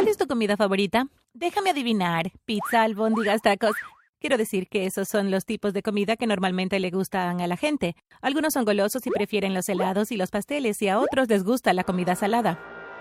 ¿Cuál es tu comida favorita? Déjame adivinar. Pizza, albóndigas, tacos. Quiero decir que esos son los tipos de comida que normalmente le gustan a la gente. Algunos son golosos y prefieren los helados y los pasteles y a otros les gusta la comida salada.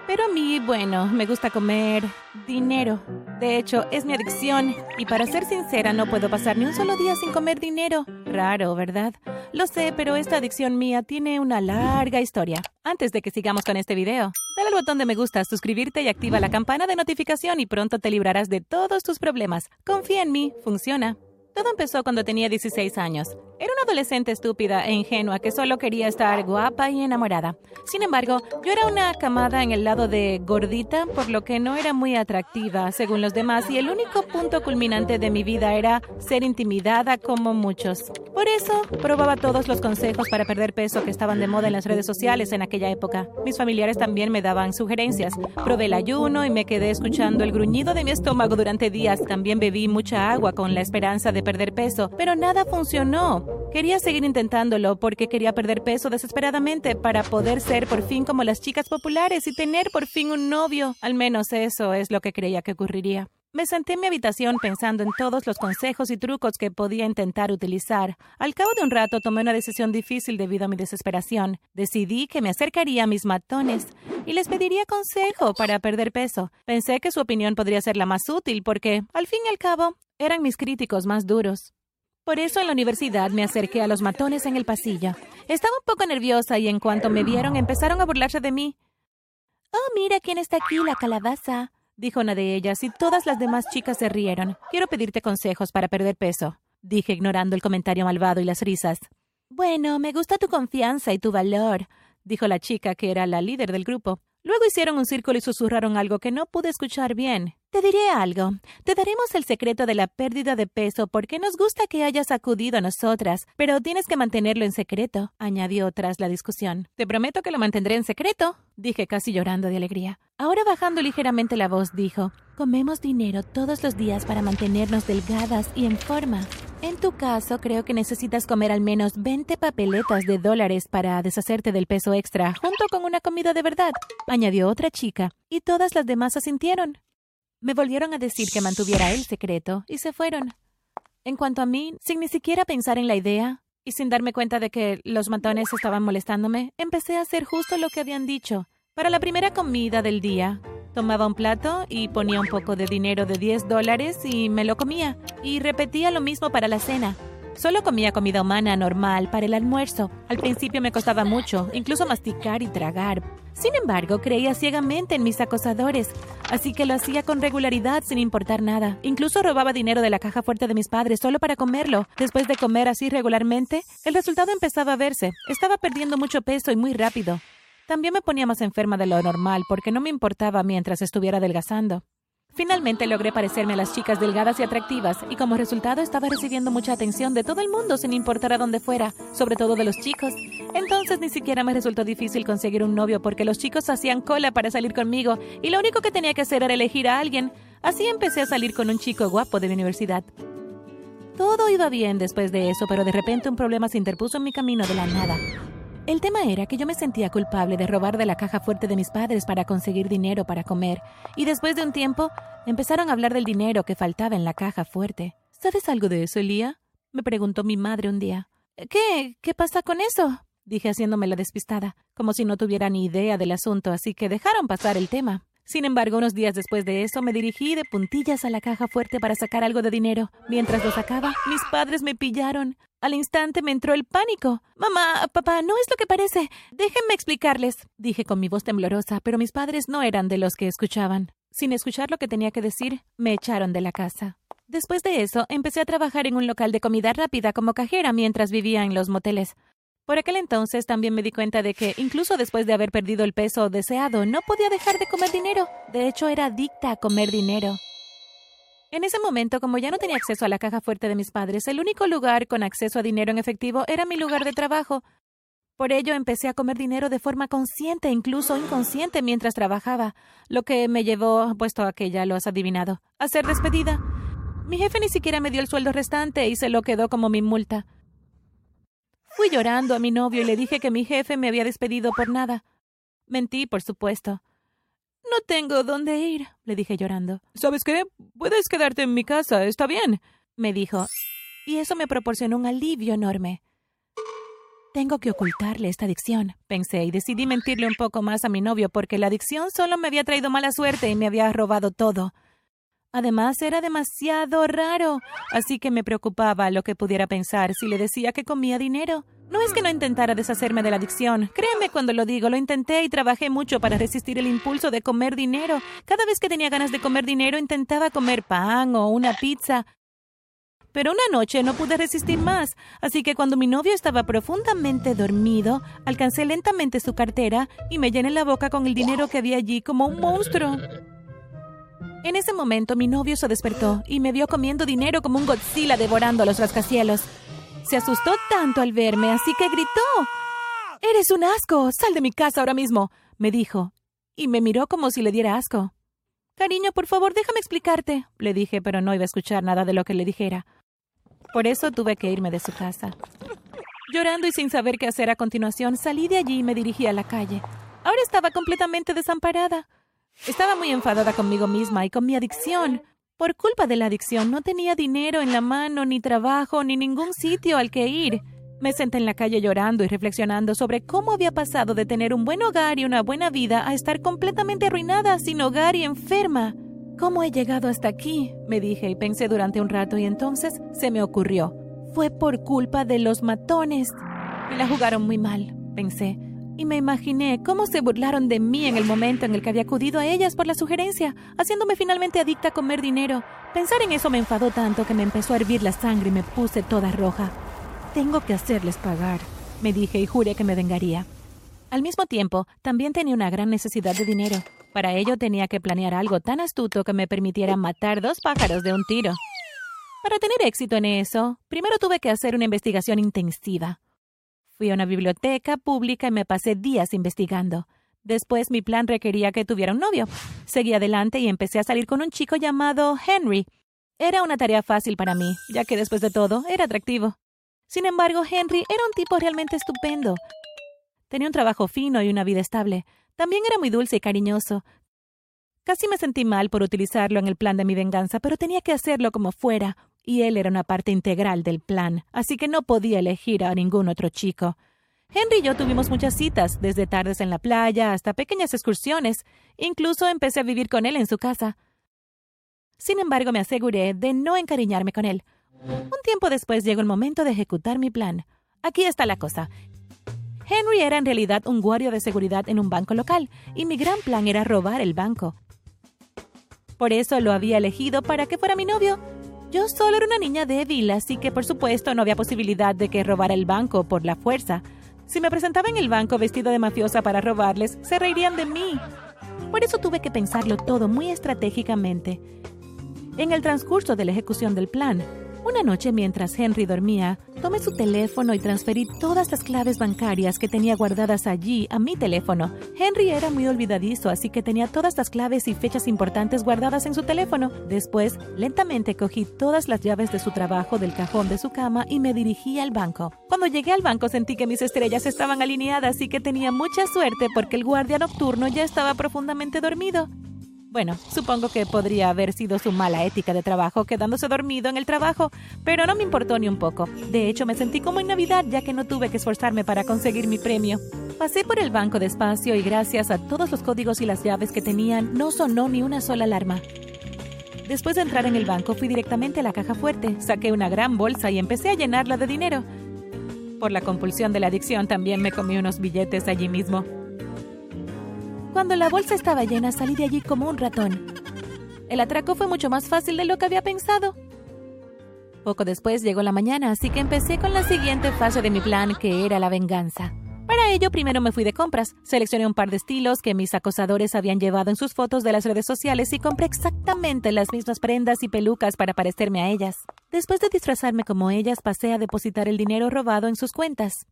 Pero a mí, bueno, me gusta comer dinero. De hecho, es mi adicción. Y para ser sincera, no puedo pasar ni un solo día sin comer dinero. Raro, ¿verdad? Lo sé, pero esta adicción mía tiene una larga historia. Antes de que sigamos con este video, dale al botón de me gusta, suscribirte y activa la campana de notificación y pronto te librarás de todos tus problemas. Confía en mí, funciona. Todo empezó cuando tenía 16 años. Era una adolescente estúpida e ingenua que solo quería estar guapa y enamorada. Sin embargo, yo era una camada en el lado de gordita, por lo que no era muy atractiva, según los demás, y el único punto culminante de mi vida era ser intimidada como muchos. Por eso, probaba todos los consejos para perder peso que estaban de moda en las redes sociales en aquella época. Mis familiares también me daban sugerencias. Probé el ayuno y me quedé escuchando el gruñido de mi estómago durante días. También bebí mucha agua con la esperanza de perder peso, pero nada funcionó. Quería seguir intentándolo porque quería perder peso desesperadamente para poder ser por fin como las chicas populares y tener por fin un novio. Al menos eso es lo que creía que ocurriría. Me senté en mi habitación pensando en todos los consejos y trucos que podía intentar utilizar. Al cabo de un rato tomé una decisión difícil debido a mi desesperación. Decidí que me acercaría a mis matones y les pediría consejo para perder peso. Pensé que su opinión podría ser la más útil porque, al fin y al cabo, eran mis críticos más duros. Por eso en la universidad me acerqué a los matones en el pasillo. Estaba un poco nerviosa y en cuanto me vieron empezaron a burlarse de mí. Oh, mira quién está aquí, la calabaza, dijo una de ellas, y todas las demás chicas se rieron. Quiero pedirte consejos para perder peso, dije ignorando el comentario malvado y las risas. Bueno, me gusta tu confianza y tu valor, dijo la chica que era la líder del grupo. Luego hicieron un círculo y susurraron algo que no pude escuchar bien. Te diré algo. Te daremos el secreto de la pérdida de peso porque nos gusta que hayas acudido a nosotras, pero tienes que mantenerlo en secreto, añadió tras la discusión. Te prometo que lo mantendré en secreto, dije casi llorando de alegría. Ahora bajando ligeramente la voz, dijo, Comemos dinero todos los días para mantenernos delgadas y en forma. En tu caso, creo que necesitas comer al menos 20 papeletas de dólares para deshacerte del peso extra, junto con una comida de verdad, añadió otra chica, y todas las demás asintieron. Me volvieron a decir que mantuviera el secreto, y se fueron. En cuanto a mí, sin ni siquiera pensar en la idea, y sin darme cuenta de que los matones estaban molestándome, empecé a hacer justo lo que habían dicho. Para la primera comida del día, Tomaba un plato y ponía un poco de dinero de 10 dólares y me lo comía. Y repetía lo mismo para la cena. Solo comía comida humana normal para el almuerzo. Al principio me costaba mucho, incluso masticar y tragar. Sin embargo, creía ciegamente en mis acosadores, así que lo hacía con regularidad sin importar nada. Incluso robaba dinero de la caja fuerte de mis padres solo para comerlo. Después de comer así regularmente, el resultado empezaba a verse. Estaba perdiendo mucho peso y muy rápido. También me ponía más enferma de lo normal porque no me importaba mientras estuviera adelgazando. Finalmente logré parecerme a las chicas delgadas y atractivas, y como resultado estaba recibiendo mucha atención de todo el mundo sin importar a dónde fuera, sobre todo de los chicos. Entonces ni siquiera me resultó difícil conseguir un novio porque los chicos hacían cola para salir conmigo, y lo único que tenía que hacer era elegir a alguien. Así empecé a salir con un chico guapo de mi universidad. Todo iba bien después de eso, pero de repente un problema se interpuso en mi camino de la nada. El tema era que yo me sentía culpable de robar de la caja fuerte de mis padres para conseguir dinero para comer, y después de un tiempo empezaron a hablar del dinero que faltaba en la caja fuerte. ¿Sabes algo de eso, Elía? me preguntó mi madre un día. ¿Qué? ¿Qué pasa con eso? dije haciéndome la despistada, como si no tuviera ni idea del asunto, así que dejaron pasar el tema. Sin embargo, unos días después de eso, me dirigí de puntillas a la caja fuerte para sacar algo de dinero. Mientras lo sacaba, mis padres me pillaron. Al instante me entró el pánico. Mamá, papá, no es lo que parece. Déjenme explicarles, dije con mi voz temblorosa, pero mis padres no eran de los que escuchaban. Sin escuchar lo que tenía que decir, me echaron de la casa. Después de eso, empecé a trabajar en un local de comida rápida como cajera mientras vivía en los moteles. Por aquel entonces también me di cuenta de que, incluso después de haber perdido el peso deseado, no podía dejar de comer dinero. De hecho, era adicta a comer dinero. En ese momento, como ya no tenía acceso a la caja fuerte de mis padres, el único lugar con acceso a dinero en efectivo era mi lugar de trabajo. Por ello empecé a comer dinero de forma consciente, incluso inconsciente, mientras trabajaba, lo que me llevó, puesto a que ya lo has adivinado, a ser despedida. Mi jefe ni siquiera me dio el sueldo restante y se lo quedó como mi multa. Fui llorando a mi novio y le dije que mi jefe me había despedido por nada. Mentí, por supuesto. No tengo dónde ir, le dije llorando. ¿Sabes qué? Puedes quedarte en mi casa, está bien, me dijo. Y eso me proporcionó un alivio enorme. Tengo que ocultarle esta adicción, pensé, y decidí mentirle un poco más a mi novio porque la adicción solo me había traído mala suerte y me había robado todo. Además, era demasiado raro, así que me preocupaba lo que pudiera pensar si le decía que comía dinero. No es que no intentara deshacerme de la adicción. Créeme cuando lo digo, lo intenté y trabajé mucho para resistir el impulso de comer dinero. Cada vez que tenía ganas de comer dinero intentaba comer pan o una pizza. Pero una noche no pude resistir más, así que cuando mi novio estaba profundamente dormido, alcancé lentamente su cartera y me llené la boca con el dinero que había allí como un monstruo. En ese momento mi novio se despertó y me vio comiendo dinero como un Godzilla devorando los rascacielos. Se asustó tanto al verme, así que gritó. Eres un asco. Sal de mi casa ahora mismo, me dijo, y me miró como si le diera asco. Cariño, por favor, déjame explicarte, le dije, pero no iba a escuchar nada de lo que le dijera. Por eso tuve que irme de su casa. Llorando y sin saber qué hacer a continuación, salí de allí y me dirigí a la calle. Ahora estaba completamente desamparada. Estaba muy enfadada conmigo misma y con mi adicción. Por culpa de la adicción no tenía dinero en la mano, ni trabajo, ni ningún sitio al que ir. Me senté en la calle llorando y reflexionando sobre cómo había pasado de tener un buen hogar y una buena vida a estar completamente arruinada, sin hogar y enferma. ¿Cómo he llegado hasta aquí? me dije y pensé durante un rato y entonces se me ocurrió. Fue por culpa de los matones. Me la jugaron muy mal, pensé, y me imaginé cómo se burlaron de mí en el momento en el que había acudido a ellas por la sugerencia, haciéndome finalmente adicta a comer dinero. Pensar en eso me enfadó tanto que me empezó a hervir la sangre y me puse toda roja. Tengo que hacerles pagar, me dije y juré que me vengaría. Al mismo tiempo, también tenía una gran necesidad de dinero. Para ello tenía que planear algo tan astuto que me permitiera matar dos pájaros de un tiro. Para tener éxito en eso, primero tuve que hacer una investigación intensiva. Fui a una biblioteca pública y me pasé días investigando. Después mi plan requería que tuviera un novio. Seguí adelante y empecé a salir con un chico llamado Henry. Era una tarea fácil para mí, ya que después de todo era atractivo. Sin embargo, Henry era un tipo realmente estupendo. Tenía un trabajo fino y una vida estable. También era muy dulce y cariñoso. Casi me sentí mal por utilizarlo en el plan de mi venganza, pero tenía que hacerlo como fuera, y él era una parte integral del plan, así que no podía elegir a ningún otro chico. Henry y yo tuvimos muchas citas, desde tardes en la playa hasta pequeñas excursiones. Incluso empecé a vivir con él en su casa. Sin embargo, me aseguré de no encariñarme con él. Un tiempo después llegó el momento de ejecutar mi plan. Aquí está la cosa. Henry era en realidad un guardia de seguridad en un banco local, y mi gran plan era robar el banco. Por eso lo había elegido para que fuera mi novio. Yo solo era una niña débil, así que por supuesto no había posibilidad de que robara el banco por la fuerza. Si me presentaba en el banco vestido de mafiosa para robarles, se reirían de mí. Por eso tuve que pensarlo todo muy estratégicamente. En el transcurso de la ejecución del plan, una noche mientras Henry dormía, tomé su teléfono y transferí todas las claves bancarias que tenía guardadas allí a mi teléfono. Henry era muy olvidadizo, así que tenía todas las claves y fechas importantes guardadas en su teléfono. Después, lentamente cogí todas las llaves de su trabajo del cajón de su cama y me dirigí al banco. Cuando llegué al banco sentí que mis estrellas estaban alineadas y que tenía mucha suerte porque el guardia nocturno ya estaba profundamente dormido. Bueno, supongo que podría haber sido su mala ética de trabajo quedándose dormido en el trabajo, pero no me importó ni un poco. De hecho, me sentí como en Navidad ya que no tuve que esforzarme para conseguir mi premio. Pasé por el banco despacio y gracias a todos los códigos y las llaves que tenían, no sonó ni una sola alarma. Después de entrar en el banco, fui directamente a la caja fuerte, saqué una gran bolsa y empecé a llenarla de dinero. Por la compulsión de la adicción también me comí unos billetes allí mismo. Cuando la bolsa estaba llena, salí de allí como un ratón. El atraco fue mucho más fácil de lo que había pensado. Poco después llegó la mañana, así que empecé con la siguiente fase de mi plan, que era la venganza. Para ello, primero me fui de compras. Seleccioné un par de estilos que mis acosadores habían llevado en sus fotos de las redes sociales y compré exactamente las mismas prendas y pelucas para parecerme a ellas. Después de disfrazarme como ellas, pasé a depositar el dinero robado en sus cuentas.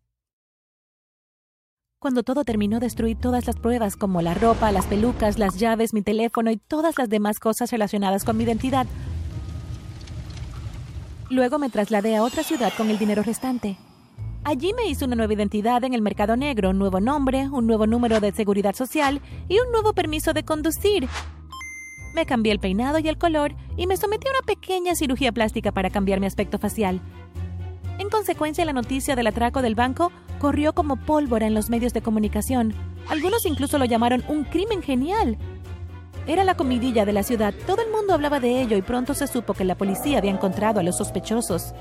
Cuando todo terminó, destruí todas las pruebas, como la ropa, las pelucas, las llaves, mi teléfono y todas las demás cosas relacionadas con mi identidad. Luego me trasladé a otra ciudad con el dinero restante. Allí me hice una nueva identidad en el mercado negro, un nuevo nombre, un nuevo número de seguridad social y un nuevo permiso de conducir. Me cambié el peinado y el color y me sometí a una pequeña cirugía plástica para cambiar mi aspecto facial. En consecuencia, la noticia del atraco del banco corrió como pólvora en los medios de comunicación. Algunos incluso lo llamaron un crimen genial. Era la comidilla de la ciudad, todo el mundo hablaba de ello y pronto se supo que la policía había encontrado a los sospechosos.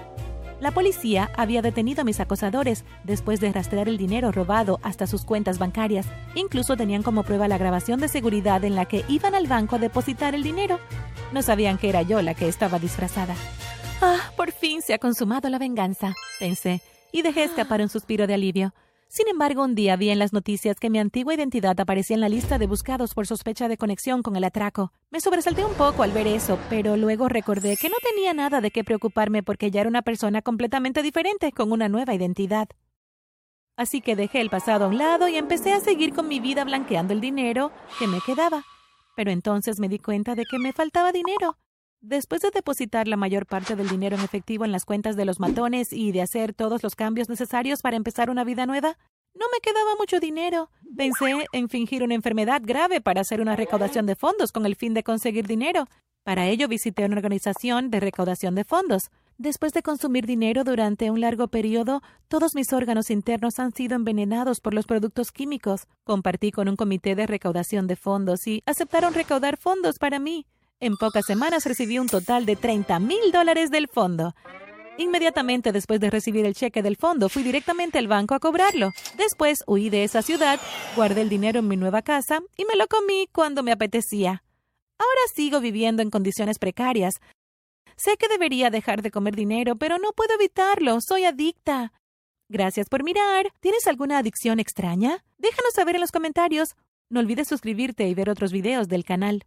La policía había detenido a mis acosadores después de rastrear el dinero robado hasta sus cuentas bancarias. Incluso tenían como prueba la grabación de seguridad en la que iban al banco a depositar el dinero. No sabían que era yo la que estaba disfrazada. Ah, por fin se ha consumado la venganza, pensé, y dejé escapar un suspiro de alivio. Sin embargo, un día vi en las noticias que mi antigua identidad aparecía en la lista de buscados por sospecha de conexión con el atraco. Me sobresalté un poco al ver eso, pero luego recordé que no tenía nada de qué preocuparme porque ya era una persona completamente diferente, con una nueva identidad. Así que dejé el pasado a un lado y empecé a seguir con mi vida blanqueando el dinero que me quedaba. Pero entonces me di cuenta de que me faltaba dinero. Después de depositar la mayor parte del dinero en efectivo en las cuentas de los matones y de hacer todos los cambios necesarios para empezar una vida nueva, no me quedaba mucho dinero. Pensé en fingir una enfermedad grave para hacer una recaudación de fondos con el fin de conseguir dinero. Para ello visité una organización de recaudación de fondos. Después de consumir dinero durante un largo periodo, todos mis órganos internos han sido envenenados por los productos químicos. Compartí con un comité de recaudación de fondos y aceptaron recaudar fondos para mí. En pocas semanas recibí un total de 30 mil dólares del fondo. Inmediatamente después de recibir el cheque del fondo, fui directamente al banco a cobrarlo. Después huí de esa ciudad, guardé el dinero en mi nueva casa y me lo comí cuando me apetecía. Ahora sigo viviendo en condiciones precarias. Sé que debería dejar de comer dinero, pero no puedo evitarlo. Soy adicta. Gracias por mirar. ¿Tienes alguna adicción extraña? Déjanos saber en los comentarios. No olvides suscribirte y ver otros videos del canal.